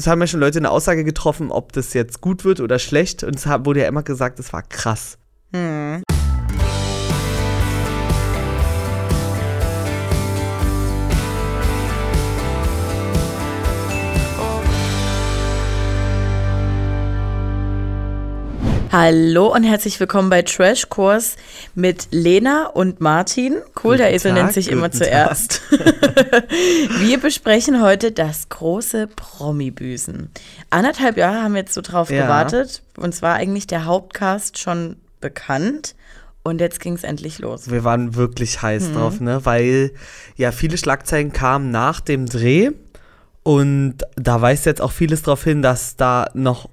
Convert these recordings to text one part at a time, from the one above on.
es haben ja schon Leute eine Aussage getroffen, ob das jetzt gut wird oder schlecht. Und es wurde ja immer gesagt, es war krass. Hm. Hallo und herzlich willkommen bei Trash Kurs mit Lena und Martin. Cool, der Esel nennt sich immer zuerst. wir besprechen heute das große Promi-Büsen. Anderthalb Jahre haben wir jetzt so drauf Ja. gewartet. Uns war eigentlich der Hauptcast schon bekannt. Und jetzt ging es endlich los. Wir waren wirklich heiß Mhm. drauf, ne? Weil ja viele Schlagzeilen kamen nach dem Dreh. Und da weist jetzt auch vieles darauf hin, dass da noch,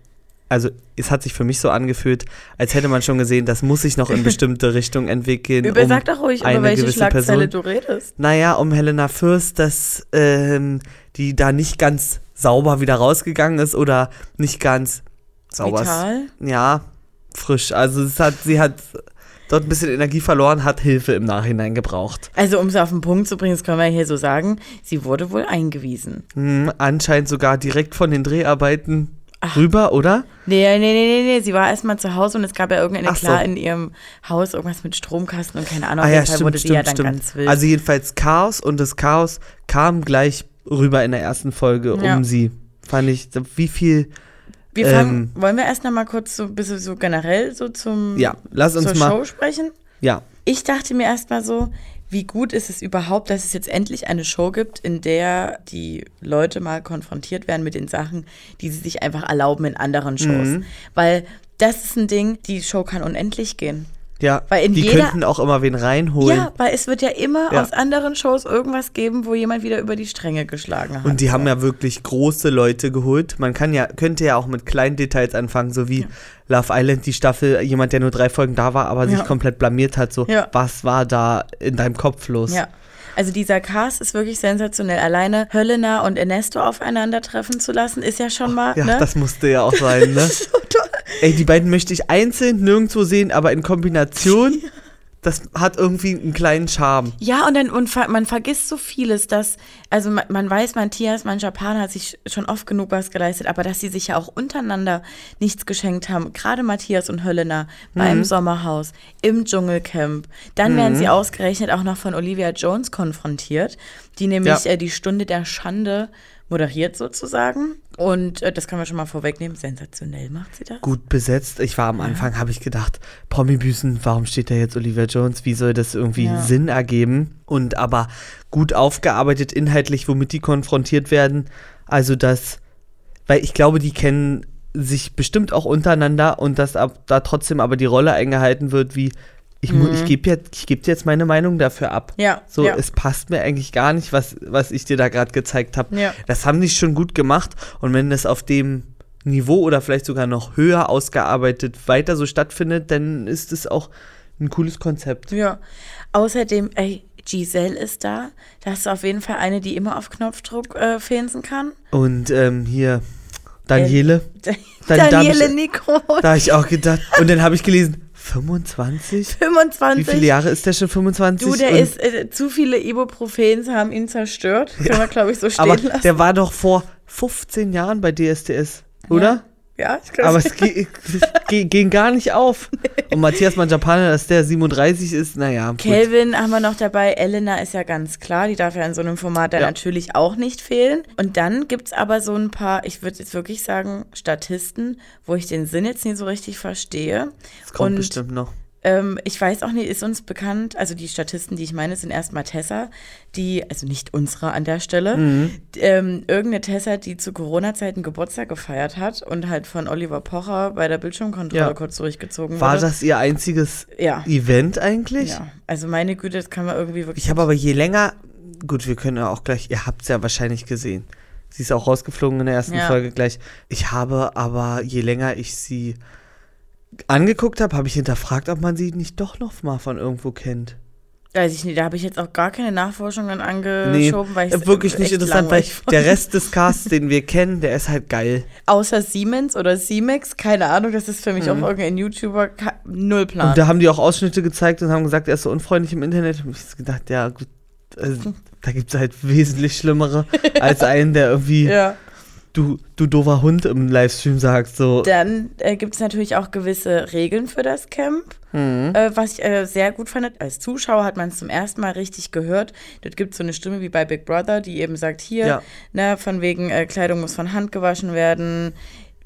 also es hat sich für mich so angefühlt, als hätte man schon gesehen, das muss sich noch in bestimmte Richtung entwickeln. Über, um sag doch ruhig, über welche Schlagzeile Person- du redest. Naja, um Helena Fürst, dass ähm, die da nicht ganz sauber wieder rausgegangen ist oder nicht ganz sauber. ist. Vital. Ja, frisch. Also es hat, sie hat dort ein bisschen Energie verloren, hat Hilfe im Nachhinein gebraucht. Also, um es auf den Punkt zu bringen, das können wir hier so sagen, sie wurde wohl eingewiesen. Hm, anscheinend sogar direkt von den Dreharbeiten rüber, oder? Nee, nee, nee, nee, nee, sie war erstmal zu Hause und es gab ja irgendeine, Ach so. klar, in ihrem Haus irgendwas mit Stromkasten und keine Ahnung, Ah ja, stimmt, wurde sie stimmt, ja dann stimmt. ganz wild. Also jedenfalls Chaos und das Chaos kam gleich rüber in der ersten Folge Ja. um sie. Fand ich, wie viel, wir fangen, ähm, wollen wir erst noch mal kurz so ein bisschen so generell so zum, ja, lass uns zur mal, Show sprechen? ja, Ich dachte mir erstmal so, wie gut ist es überhaupt, dass es jetzt endlich eine Show gibt, in der die Leute mal konfrontiert werden mit den Sachen, die sie sich einfach erlauben in anderen Shows. Mhm. Weil das ist ein Ding, die Show kann unendlich gehen. Ja, Weil in die jeder- könnten auch immer wen reinholen. Ja, weil es wird ja immer Ja. aus anderen Shows irgendwas geben, wo jemand wieder über die Stränge geschlagen hat. Und die haben ja wirklich große Leute geholt. Man kann ja, könnte ja auch mit kleinen Details anfangen, so wie Love Island, die Staffel, jemand, der nur drei Folgen da war, aber sich Ja. komplett blamiert hat. So, Ja. was war da in deinem Kopf los? Ja. Also dieser Cast ist wirklich sensationell. Alleine Höllena und Ernesto aufeinandertreffen zu lassen, ist ja schon mal. Ja, ne? das musste ja auch sein, ne? so toll. Ey, die beiden möchte ich einzeln nirgendwo sehen, aber in Kombination, das hat irgendwie einen kleinen Charme. Ja, und dann und man vergisst so vieles, dass, also man, man weiß, Matthias, mein Japaner hat sich schon oft genug was geleistet, aber dass sie sich ja auch untereinander nichts geschenkt haben. Gerade Matthias und Höllena beim Sommerhaus, im Dschungelcamp. Dann werden sie ausgerechnet auch noch von Olivia Jones konfrontiert, die nämlich Ja. äh, die Stunde der Schande moderiert sozusagen. Und äh, das kann man schon mal vorwegnehmen. Sensationell macht sie das. Gut besetzt. Ich war am Anfang, habe ich gedacht, Promi-Büßen, warum steht da jetzt Olivia Jones? Wie soll das irgendwie Ja. Sinn ergeben? Und aber gut aufgearbeitet inhaltlich, womit die konfrontiert werden. Also das, weil ich glaube, die kennen sich bestimmt auch untereinander und dass ab, da trotzdem aber die Rolle eingehalten wird, wie ich, mu- ich gebe jetzt, ich geb dir jetzt meine Meinung dafür ab. Ja, So, ja. es passt mir eigentlich gar nicht, was, was ich dir da gerade gezeigt habe. Ja. Das haben die schon gut gemacht. Und wenn das auf dem Niveau oder vielleicht sogar noch höher ausgearbeitet weiter so stattfindet, dann ist es auch ein cooles Konzept. Ja. Außerdem, ey, Giselle ist da. Das ist auf jeden Fall eine, die immer auf Knopfdruck äh, fensen kann. Und ähm, hier, Daniele, da Daniele Nico. da habe ich auch gedacht. Und dann habe ich gelesen, 25? 25. Wie viele Jahre ist der schon 25? Du, der ist, äh, zu viele Ibuprofens haben ihn zerstört. Können wir, glaube ich, so stehen Aber lassen. der war doch vor 15 Jahren bei DSDS, oder? ja, ich glaube, Aber es ge- ge- ging gar nicht auf. Und Matthias Manjapane, dass der 37 ist, naja. Kelvin haben wir noch dabei. Elena ist ja ganz klar. Die darf ja in so einem Format dann Ja. natürlich auch nicht fehlen. Und dann gibt es aber so ein paar, ich würde jetzt wirklich sagen, Statisten, wo ich den Sinn jetzt nicht so richtig verstehe. Das kommt Und bestimmt noch. Ähm, ich weiß auch nicht, ist uns bekannt, also die Statisten, die ich meine, sind erstmal Tessa, die, also nicht unsere an der Stelle, Mhm. ähm, irgendeine Tessa, die zu Corona-Zeiten Geburtstag gefeiert hat und halt von Oliver Pocher bei der Bildschirmkontrolle Ja. kurz durchgezogen War wurde. das ihr einziges Ja. Event eigentlich? Ja, also meine Güte, das kann man irgendwie wirklich. Ich habe aber je länger, gut, wir können ja auch gleich, ihr habt es ja wahrscheinlich gesehen. Sie ist auch rausgeflogen in der ersten Ja. Folge gleich. Ich habe aber, je länger ich sie angeguckt habe, habe ich hinterfragt, ob man sie nicht doch noch mal von irgendwo kennt. Weiß ich nicht, da habe ich jetzt auch gar keine Nachforschungen Nee, angeschoben, weil ich wirklich nicht interessant, weil der Rest des Casts, den wir kennen, der ist halt geil. Außer Siemens oder Simex, keine Ahnung, das ist für mich auch irgendein YouTuber, null Plan. Mhm. Und da haben die auch Ausschnitte gezeigt und haben gesagt, er ist so unfreundlich im Internet. Und ich gedacht, ja, gut, also, da gibt es halt wesentlich Schlimmere als einen, der irgendwie ja. Du, du doofer Hund im Livestream sagst. So. Dann äh, gibt es natürlich auch gewisse Regeln für das Camp, Mhm. äh, was ich äh, sehr gut fand. Als Zuschauer hat man es zum ersten Mal richtig gehört. Dort gibt es so eine Stimme wie bei Big Brother, die eben sagt, hier, Ja. ne, von wegen äh, Kleidung muss von Hand gewaschen werden.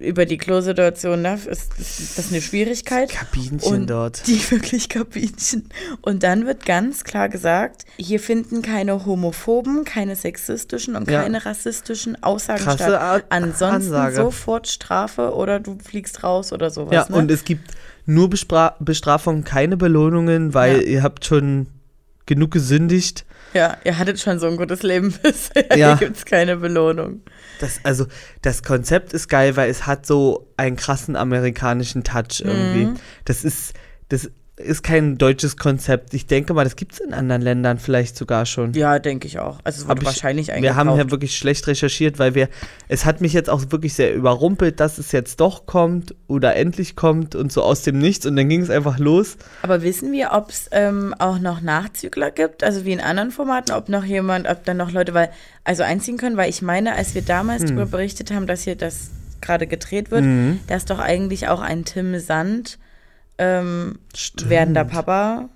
Über die Klosituation, ne, ist, ist das eine Schwierigkeit. Kabinchen Und dort. Die wirklich Kabinchen. Und dann wird ganz klar gesagt, hier finden keine homophoben, keine sexistischen und Ja. keine rassistischen Aussagen Krasse statt. Ar- Ansonsten Ansage. sofort Strafe oder du fliegst raus oder sowas. Ja, ne? und es gibt nur Bespra Bestrafungen, keine Belohnungen, weil Ja. ihr habt schon genug gesündigt. Ja, ihr hattet schon so ein gutes Leben bisher. Ja. Hier gibt es keine Belohnung. Das, also, das Konzept ist geil, weil es hat so einen krassen amerikanischen Touch irgendwie. Mhm. Das ist, das ist kein deutsches Konzept. Ich denke mal, das gibt es in anderen Ländern vielleicht sogar schon. Ja, denke ich auch. Also es wurde ich- wahrscheinlich Wir eingekauft. haben ja wirklich schlecht recherchiert, weil wir, es hat mich jetzt auch wirklich sehr überrumpelt, dass es jetzt doch kommt oder endlich kommt und so aus dem Nichts und dann ging es einfach los. Aber wissen wir, ob es ähm, auch noch Nachzügler gibt, also wie in anderen Formaten, ob noch jemand, ob dann noch Leute weil, also einziehen können, weil ich meine, als wir damals darüber berichtet haben, dass hier das gerade gedreht wird, Mhm. dass doch eigentlich auch ein Tim Sand ähm, werdender Papa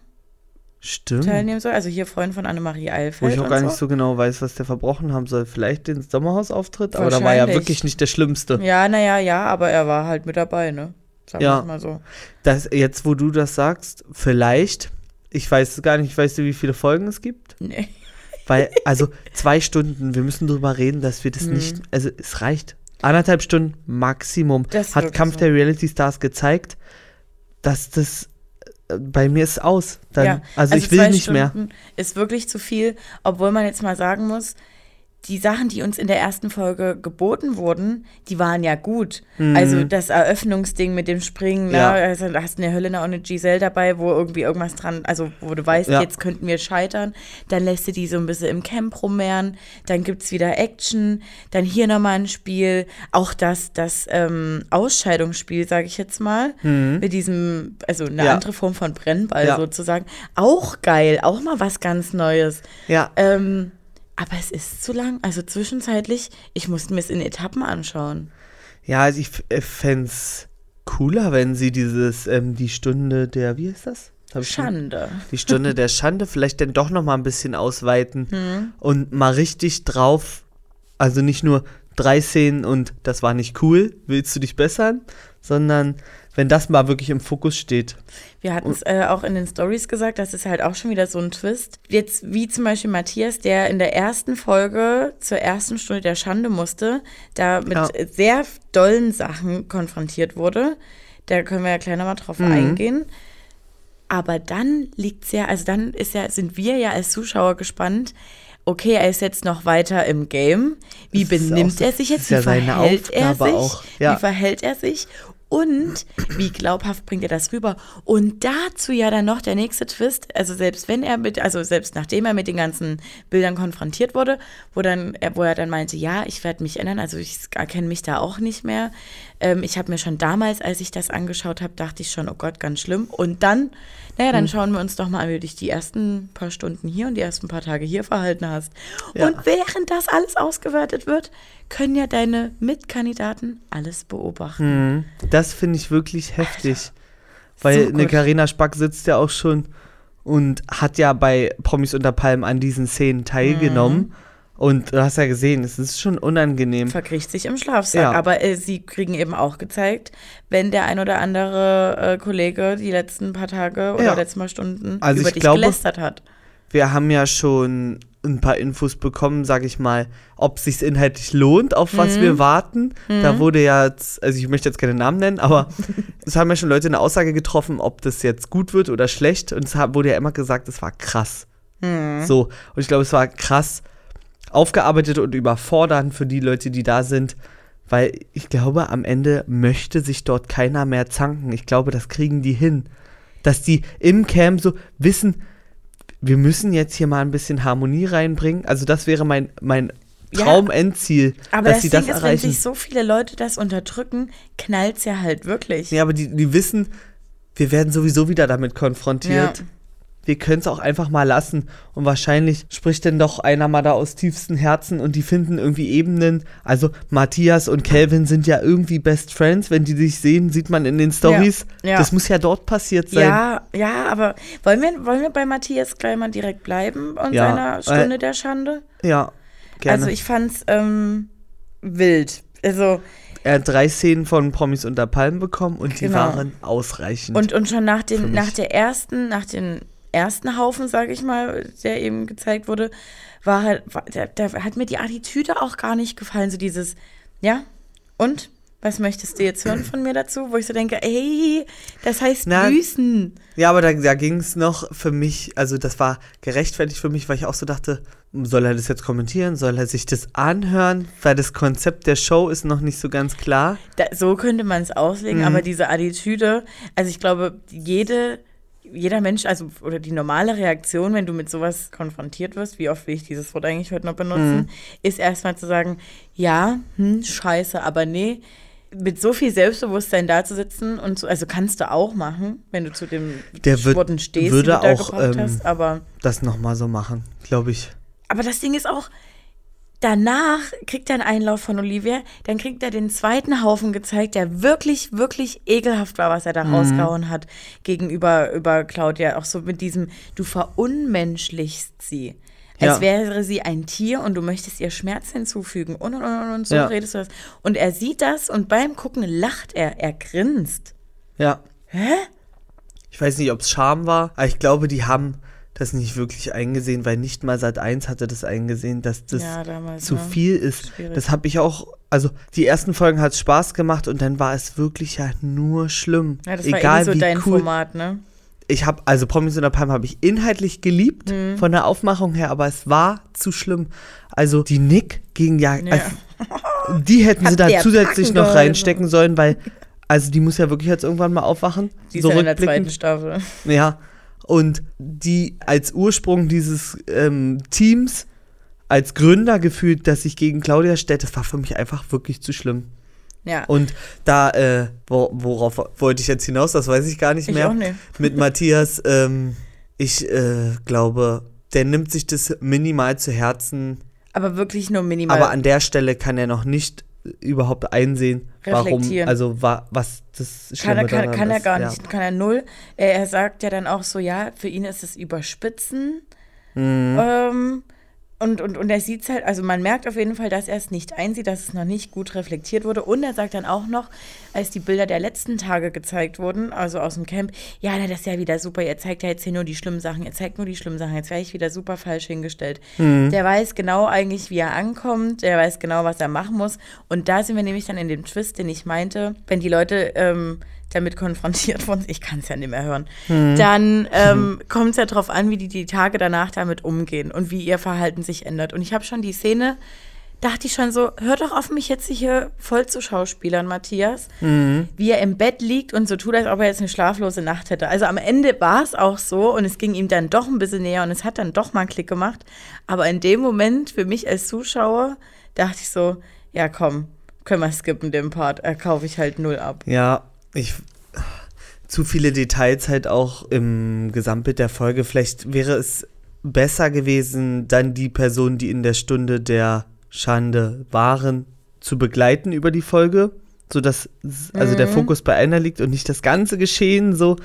Stimmt. teilnehmen soll. Also hier Freund von Annemarie Wo Eilfeld. ich auch gar so. nicht so genau weiß, was der verbrochen haben soll. Vielleicht den Sommerhausauftritt, aber da war ja wirklich nicht der Schlimmste. Ja, naja, ja, aber er war halt mit dabei, ne? Sagen Ja. mal so. Das, jetzt, wo du das sagst, vielleicht, ich weiß gar nicht, weißt du, wie viele Folgen es gibt? Nee. Weil, also zwei Stunden, wir müssen drüber reden, dass wir das Mhm. nicht, also es reicht. Anderthalb Stunden Maximum. Das Hat Kampf so. der Reality Stars gezeigt, dass das äh, bei mir ist aus. Dann, ja, also, ich will nicht mehr. Stunden Ist wirklich zu viel, obwohl man jetzt mal sagen muss, die Sachen, die uns in der ersten Folge geboten wurden, die waren ja gut. Also das Eröffnungsding mit dem Springen, Mhm. Ja. ne? also, da hast du eine Helena und eine Giselle dabei, wo irgendwie irgendwas dran, also wo du weißt, Ja. jetzt könnten wir scheitern. Dann lässt du die so ein bisschen im Camp rummehren, dann gibt es wieder Action, dann hier nochmal ein Spiel, auch das, das ähm, Ausscheidungsspiel, sage ich jetzt mal, mit diesem, also eine Mhm. Ja. andere Form von Brennball sozusagen. Auch geil, auch mal was ganz Neues. Ja, Ähm, aber es ist zu lang. Also zwischenzeitlich, ich musste mir es in Etappen anschauen. ja, also ich fände es cooler, wenn sie dieses, ähm, die Stunde der, wie heißt das? Ich schon- Schande. die Stunde der Schande vielleicht dann doch noch mal ein bisschen ausweiten Hm. und mal richtig drauf, also nicht nur drei Szenen und das war nicht cool, willst du dich bessern, sondern wenn das mal wirklich im Fokus steht. Wir hatten es äh, auch in den Stories gesagt, das ist halt auch schon wieder so ein Twist. Jetzt wie zum Beispiel Matthias, der in der ersten Folge zur ersten Stunde der Schande musste, da mit Ja. sehr dollen Sachen konfrontiert wurde. Da können wir ja gleich nochmal drauf Mhm. eingehen. Aber dann liegt's ja, also dann ist ja, sind wir ja als Zuschauer gespannt. Okay, er ist jetzt noch weiter im Game. Wie benimmt so- er sich jetzt? ja Wie seine verhält er sich? auch, ja. Wie verhält er sich? Und wie glaubhaft bringt er das rüber? Und dazu ja dann noch der nächste Twist, also selbst wenn er mit, also selbst nachdem er mit den ganzen Bildern konfrontiert wurde, wo dann, er- wo er dann meinte, ja, ich werde mich ändern, also ich erkenne mich da auch nicht mehr. Ähm, ich habe mir schon damals, als ich das angeschaut habe, dachte ich schon, oh Gott, ganz schlimm. Und dann, naja, dann schauen wir uns doch mal an, wie du dich die ersten paar Stunden hier und die ersten paar Tage hier verhalten hast. Ja. Und während das alles ausgewertet wird, können ja deine Mitkandidaten alles beobachten. Mhm. Das finde ich wirklich heftig. Weil so eine gut. Carina Spack sitzt ja auch schon und hat ja bei Promis unter Palmen an diesen Szenen teilgenommen. Mhm. Und du hast ja gesehen, es ist schon unangenehm. verkriecht sich im Schlafsack. Ja. Aber äh, sie kriegen eben auch gezeigt, wenn der ein oder andere äh, Kollege die letzten paar Tage oder Ja. letzten paar Stunden Also über ich dich glaube- gelästert hat. Wir haben ja schon ein paar Infos bekommen, sag ich mal, ob sich inhaltlich lohnt, auf was Mhm. wir warten. Da wurde ja jetzt, also ich möchte jetzt keine Namen nennen, aber es haben ja schon Leute eine Aussage getroffen, ob das jetzt gut wird oder schlecht. Und es wurde ja immer gesagt, es war krass. Mhm. So, und ich glaube, es war krass aufgearbeitet und überfordernd für die Leute, die da sind. Weil ich glaube, am Ende möchte sich dort keiner mehr zanken. Ich glaube, das kriegen die hin. Dass die im Camp so wissen, wir müssen jetzt hier mal ein bisschen Harmonie reinbringen. Also das wäre mein, mein Ja. Traumendziel, Aber dass das sie Ding das ist, wenn erreichen. sich so viele Leute das unterdrücken, knallt's ja halt wirklich. Ja, aber die, die wissen, wir werden sowieso wieder damit konfrontiert. Wir können es auch einfach mal lassen. Und wahrscheinlich spricht denn doch einer mal da aus tiefstem Herzen und die finden irgendwie Ebenen. Also Matthias und Calvin sind ja irgendwie Best Friends. Wenn die sich sehen, sieht man in den Stories. Ja, ja. Das muss ja dort passiert sein. Ja, ja, aber wollen wir, wollen wir bei Matthias gleich mal direkt bleiben und Ja, seiner Stunde äh, der Schande? Ja, gerne. Also ich fand's ähm, wild. Also er hat drei Szenen von Promis unter Palmen bekommen und die Genau. waren ausreichend. Und, und schon nach, den, nach der ersten, nach den ersten Haufen, sage ich mal, der eben gezeigt wurde, war halt, war, da, da hat mir die Attitüde auch gar nicht gefallen. So dieses, ja, und? Was möchtest du jetzt hören von mir dazu? Wo ich so denke, ey, das heißt Na, büßen. Ja, aber da, da ging es noch für mich, also das war gerechtfertigt für mich, weil ich auch so dachte, soll er das jetzt kommentieren? Soll er sich das anhören? Weil das Konzept der Show ist noch nicht so ganz klar. Da, so könnte man es auslegen, Mhm. aber diese Attitüde, also ich glaube, jede, jeder Mensch, also oder die normale Reaktion, wenn du mit sowas konfrontiert wirst, wie oft will ich dieses Wort eigentlich heute noch benutzen, Mhm. ist erstmal zu sagen, ja, hm, scheiße, aber nee, mit so viel Selbstbewusstsein da zu sitzen und so, also kannst du auch machen, wenn du zu dem Der wird- Worten stehst, würde die du da auch, ähm, hast, aber Das nochmal so machen, glaube ich. aber das Ding ist auch, danach kriegt er einen Einlauf von Olivia, dann kriegt er den zweiten Haufen gezeigt, der wirklich, wirklich ekelhaft war, was er da Mhm. rausgehauen hat gegenüber über Claudia. Auch so mit diesem, du verunmenschlichst sie. Als Ja. wäre sie ein Tier und du möchtest ihr Schmerz hinzufügen. Und, und, und, und so Ja. redest du das. Und er sieht das und beim Gucken lacht er, er grinst. Ja. Hä? Ich weiß nicht, ob es Scham war, aber ich glaube, die haben das nicht wirklich eingesehen, weil nicht mal Sat 1 hatte das eingesehen, dass das Ja, damals, zu ne? viel ist. Schwierig. Das habe ich auch, also die ersten Folgen hat es Spaß gemacht und dann war es wirklich ja nur schlimm. Ja, das war Egal eh so wie dein cool. Format, ne? Ich habe, also Promis unter Palmen habe ich inhaltlich geliebt, Mhm. von der Aufmachung her, aber es war zu schlimm. Also die Nick gegen ja, Ja. Also, die hätten sie da der zusätzlich noch reinstecken sollen, weil, also die muss ja wirklich jetzt irgendwann mal aufwachen. Die ist so ja in der zweiten Staffel. Ja, und die als Ursprung dieses ähm, Teams, als Gründer gefühlt, dass sich gegen Claudia stellt, das war für mich einfach wirklich zu schlimm. Ja. Und da, äh, wo, worauf wollte ich jetzt hinaus, das weiß ich gar nicht Ich mehr. auch nicht. Mit Matthias, ähm, ich äh, glaube, der nimmt sich das minimal zu Herzen, Aber wirklich nur minimal. aber an der Stelle kann er noch nicht überhaupt einsehen, warum, also wa, was das kann Schlimme er, kann, kann er ist. gar ja. nicht, kann er null. Er, er sagt ja dann auch so, ja, für ihn ist es Überspitzen. Mhm. Ähm, und, und, und er sieht es halt, also man merkt auf jeden Fall, dass er es nicht einsieht, dass es noch nicht gut reflektiert wurde. Und er sagt dann auch noch, als die Bilder der letzten Tage gezeigt wurden, also aus dem Camp, ja, na, das ist ja wieder super, ihr zeigt ja jetzt hier nur die schlimmen Sachen, ihr zeigt nur die schlimmen Sachen, jetzt wäre ich wieder super falsch hingestellt. Der weiß genau eigentlich, wie er ankommt, der weiß genau, was er machen muss. Und da sind wir nämlich dann in dem Twist, den ich meinte, wenn die Leute ähm, damit konfrontiert wurden, ich kann es ja nicht mehr hören, dann ähm, kommt es ja drauf an, wie die die Tage danach damit umgehen und wie ihr Verhalten sich ändert. Und ich habe schon die Szene, dachte ich schon so, hör doch auf mich jetzt hier voll zu Schauspielern, Matthias, wie er im Bett liegt und so tut, als ob er jetzt eine schlaflose Nacht hätte. Also am Ende war es auch so und es ging ihm dann doch ein bisschen näher und es hat dann doch mal einen Klick gemacht. Aber in dem Moment, für mich als Zuschauer, dachte ich so, ja komm, können wir skippen den Part, äh, kaufe ich halt null ab. Ja, ich. Zu viele Details halt auch im Gesamtbild der Folge. Vielleicht wäre es besser gewesen, dann die Personen, die in der Stunde der Schande waren, zu begleiten über die Folge. Sodass also Mhm. der Fokus bei einer liegt und nicht das ganze Geschehen so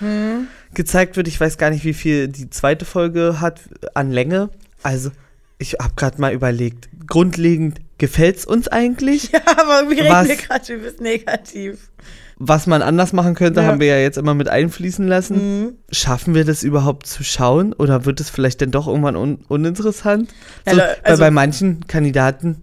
gezeigt wird. Ich weiß gar nicht, wie viel die zweite Folge hat an Länge. Also, ich habe gerade mal überlegt. Grundlegend gefällt es uns eigentlich. Ja, aber wir Was? reden hier gerade übelst negativ. Was man anders machen könnte, Ja. haben wir ja jetzt immer mit einfließen lassen. Mhm. Schaffen wir das überhaupt zu schauen oder wird es vielleicht dann doch irgendwann un uninteressant? Ja, So, also- weil bei manchen Kandidaten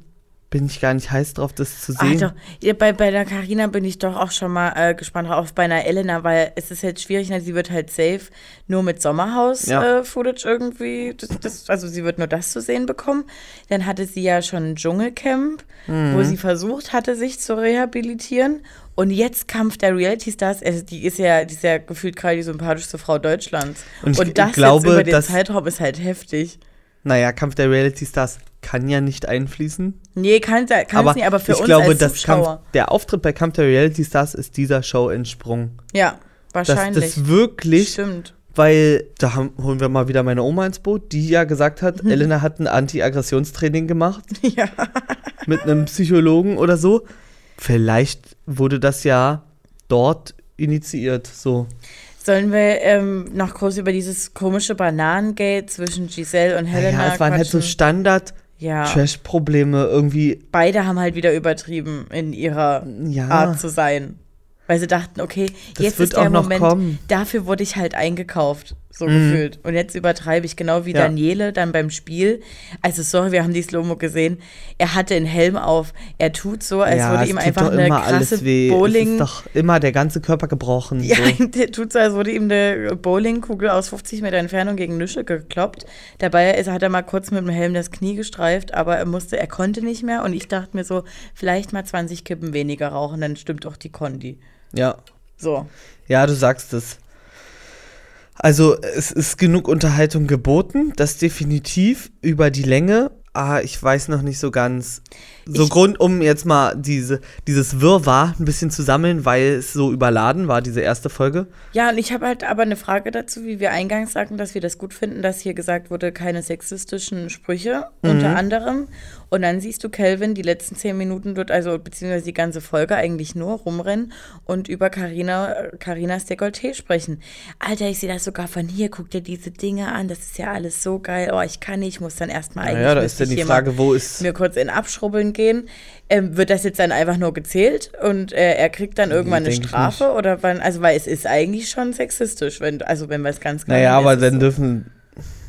bin ich gar nicht heiß drauf, das zu sehen. Alter, bei, bei der Carina bin ich doch auch schon mal äh, gespannt drauf, bei einer Elena, weil es ist jetzt schwierig, ne? sie wird halt safe nur mit Sommerhaus-Footage Ja. äh, irgendwie, das, das, also sie wird nur das zu sehen bekommen. Dann hatte sie ja schon ein Dschungelcamp, Mhm. wo sie versucht hatte, sich zu rehabilitieren. Und jetzt Kampf der Reality Stars, also die ist ja, die ist ja gefühlt gerade die sympathischste Frau Deutschlands. Und ich das glaube, jetzt über den dass- Zeitraum ist halt heftig. Naja, Kampf der Reality Stars kann ja nicht einfließen. Nee, kann es aber nicht, aber für ich uns glaube, als Zuschauer. Kampf, der Auftritt bei Kampf der Reality Stars ist dieser Show entsprungen. ja, Dass wahrscheinlich. das wirklich Stimmt. weil da haben, holen wir mal wieder meine Oma ins Boot, die ja gesagt hat, Mhm. Elena hat ein Anti-Aggressionstraining gemacht Ja. mit einem Psychologen oder so. Vielleicht wurde das ja dort initiiert, so. Sollen wir ähm, noch groß über dieses komische Bananengate zwischen Giselle und Helena ja, es waren halt so quatschen? Standard ja. Trash-Probleme irgendwie. Beide haben halt wieder übertrieben in ihrer Ja. Art zu sein. Weil sie dachten, okay, Das jetzt wird ist der auch noch Moment, kommen. dafür wurde ich halt eingekauft, so Mhm. gefühlt. Und jetzt übertreibe ich, genau wie Ja. Daniele dann beim Spiel. Also sorry, wir haben die Slow-Mo gesehen. Er hatte einen Helm auf. Er tut so, als ja, würde ihm einfach eine immer krasse alles weh. Bowling... Es ist doch immer der ganze Körper gebrochen. Ja, so. der tut so, als wurde ihm eine Bowlingkugel aus 50 Meter Entfernung gegen Nüsche gekloppt. Dabei ist, hat er mal kurz mit dem Helm das Knie gestreift, aber er musste, er konnte nicht mehr. Und ich dachte mir so, vielleicht mal 20 Kippen weniger rauchen, dann stimmt auch die Kondi. ja. So. Ja, du sagst es. Also, es ist genug Unterhaltung geboten, das definitiv über die Länge. Ah, ich weiß noch nicht so ganz. So Ich- Grund, um jetzt mal diese, dieses Wirrwarr ein bisschen zu sammeln, weil es so überladen war, diese erste Folge. Ja, und ich habe halt aber eine Frage dazu, wie wir eingangs sagten, dass wir das gut finden, dass hier gesagt wurde, keine sexistischen Sprüche, unter anderem. Und dann siehst du Kelvin die letzten zehn Minuten dort, also beziehungsweise die ganze Folge eigentlich nur rumrennen und über Carina, Carinas Dekolleté sprechen. Alter, ich sehe das sogar von hier, guck dir diese Dinge an, das ist ja alles so geil. Oh, ich kann nicht, ich muss dann erstmal eigentlich. Naja, da ist dann die Frage, wo ist. mir kurz in Abschrubbeln gehen. Ähm, wird das jetzt dann einfach nur gezählt und äh, er kriegt dann irgendwann eine denk ich Strafe oder wann? Also weil es ist eigentlich schon sexistisch, wenn also wenn wir es ganz klar Naja, aber dann dürfen.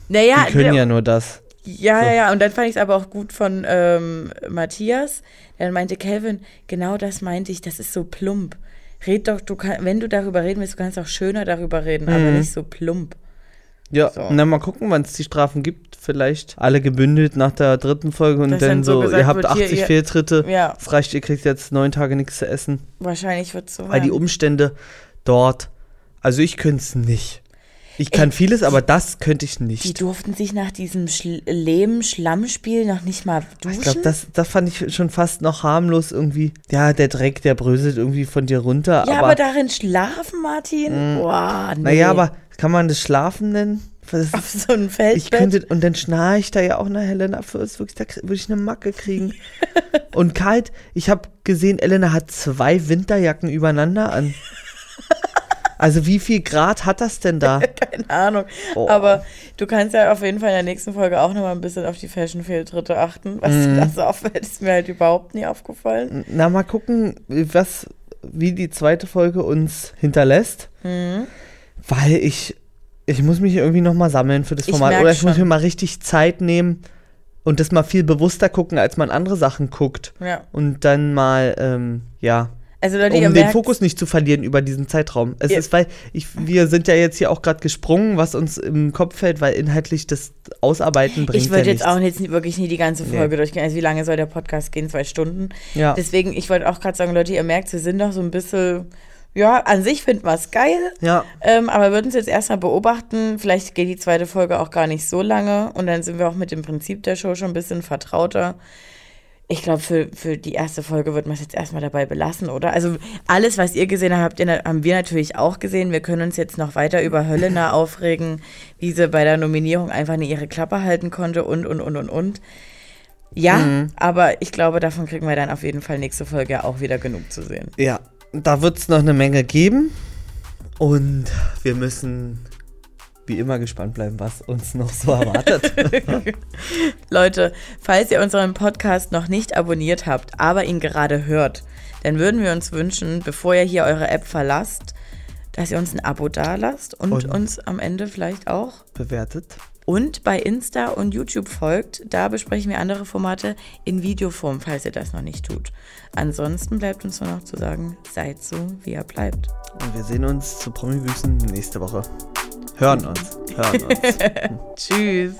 naja, Die können ja nur das. Ja, ja, ja. Und dann fand ich es aber auch gut von ähm, Matthias. Der dann meinte, Kelvin, genau das meinte ich, das ist so plump. Red doch, du kann, wenn du darüber reden willst, du kannst auch schöner darüber reden, aber Mhm. nicht so plump. Ja, So. na mal gucken, wann es die Strafen gibt. Vielleicht alle gebündelt nach der dritten Folge und Dass dann so gesagt ihr habt wird, hier, 80 ihr- Fehltritte. Ja, Es reicht, ihr kriegt jetzt neun Tage nichts zu essen. wahrscheinlich wird es so. Weil die werden. Umstände dort, also ich könnte es nicht. Ich kann vieles, aber das könnte ich die nicht. durften sich nach diesem Schl Lehm-Schlammspiel noch nicht mal duschen. Ich glaube, das, das fand ich schon fast noch harmlos irgendwie. Ja, der Dreck, der bröselt irgendwie von dir runter. ja, aber, aber, darin schlafen, Martin? Boah, nee. naja, aber kann man das Schlafen nennen? Das Auf ist, so einem Feldbett. ich könnte, und dann schnarche ich da ja auch nach Helena Fürst, wirklich, da würde ich eine Macke kriegen. und kalt, ich habe gesehen, Elena hat zwei Winterjacken übereinander an. Also wie viel Grad hat das denn da? Keine Ahnung. Oh. Aber du kannst ja auf jeden Fall in der nächsten Folge auch nochmal ein bisschen auf die Fashion-Fehltritte achten. Was Mhm. dir da so auffällt, ist mir halt überhaupt nie aufgefallen. Na, mal gucken, was, wie die zweite Folge uns hinterlässt. Mhm. Weil ich, ich muss mich irgendwie nochmal sammeln für das Ich Format. merk Oder ich muss schon. mir mal richtig Zeit nehmen und das mal viel bewusster gucken, als man andere Sachen guckt. Ja. Und dann mal, ähm, ja, Also Leute, um den merkt, Fokus nicht zu verlieren über diesen Zeitraum. Es ist, weil ich, wir sind ja jetzt hier auch gerade gesprungen, was uns im Kopf fällt, weil inhaltlich das Ausarbeiten bringt ich würde ja jetzt nichts. auch jetzt wirklich nie die ganze Nee. Folge durchgehen. Also wie lange soll der Podcast gehen? Zwei Stunden. ja. Deswegen, ich wollte auch gerade sagen, Leute, ihr merkt, wir sind doch so ein bisschen, ja, an sich finden wir es geil. ja, Ähm, aber wir würden es jetzt erstmal beobachten. Vielleicht geht die zweite Folge auch gar nicht so lange. Und dann sind wir auch mit dem Prinzip der Show schon ein bisschen vertrauter. Ich glaube, für, für die erste Folge wird man es jetzt erstmal dabei belassen, oder? Also alles, was ihr gesehen habt, ihr, haben wir natürlich auch gesehen. Wir können uns jetzt noch weiter über Höllena aufregen, wie sie bei der Nominierung einfach nicht ihre Klappe halten konnte und, und, und, und, und. Ja, Mhm. aber ich glaube, davon kriegen wir dann auf jeden Fall nächste Folge auch wieder genug zu sehen. ja. Da wird es noch eine Menge geben. Und wir müssen wie immer gespannt bleiben, was uns noch so erwartet. Leute, falls ihr unseren Podcast noch nicht abonniert habt, aber ihn gerade hört, dann würden wir uns wünschen, bevor ihr hier eure App verlasst, dass ihr uns ein Abo dalasst und, Und- uns am Ende vielleicht auch Bewertet. und bei Insta und YouTube folgt. Da besprechen wir andere Formate in Videoform, falls ihr das noch nicht tut. Ansonsten bleibt uns nur noch zu sagen, seid so, wie ihr bleibt. Und wir sehen uns zu Promi-Büchsen nächste Woche. Hören uns. Hören uns. Tschüss.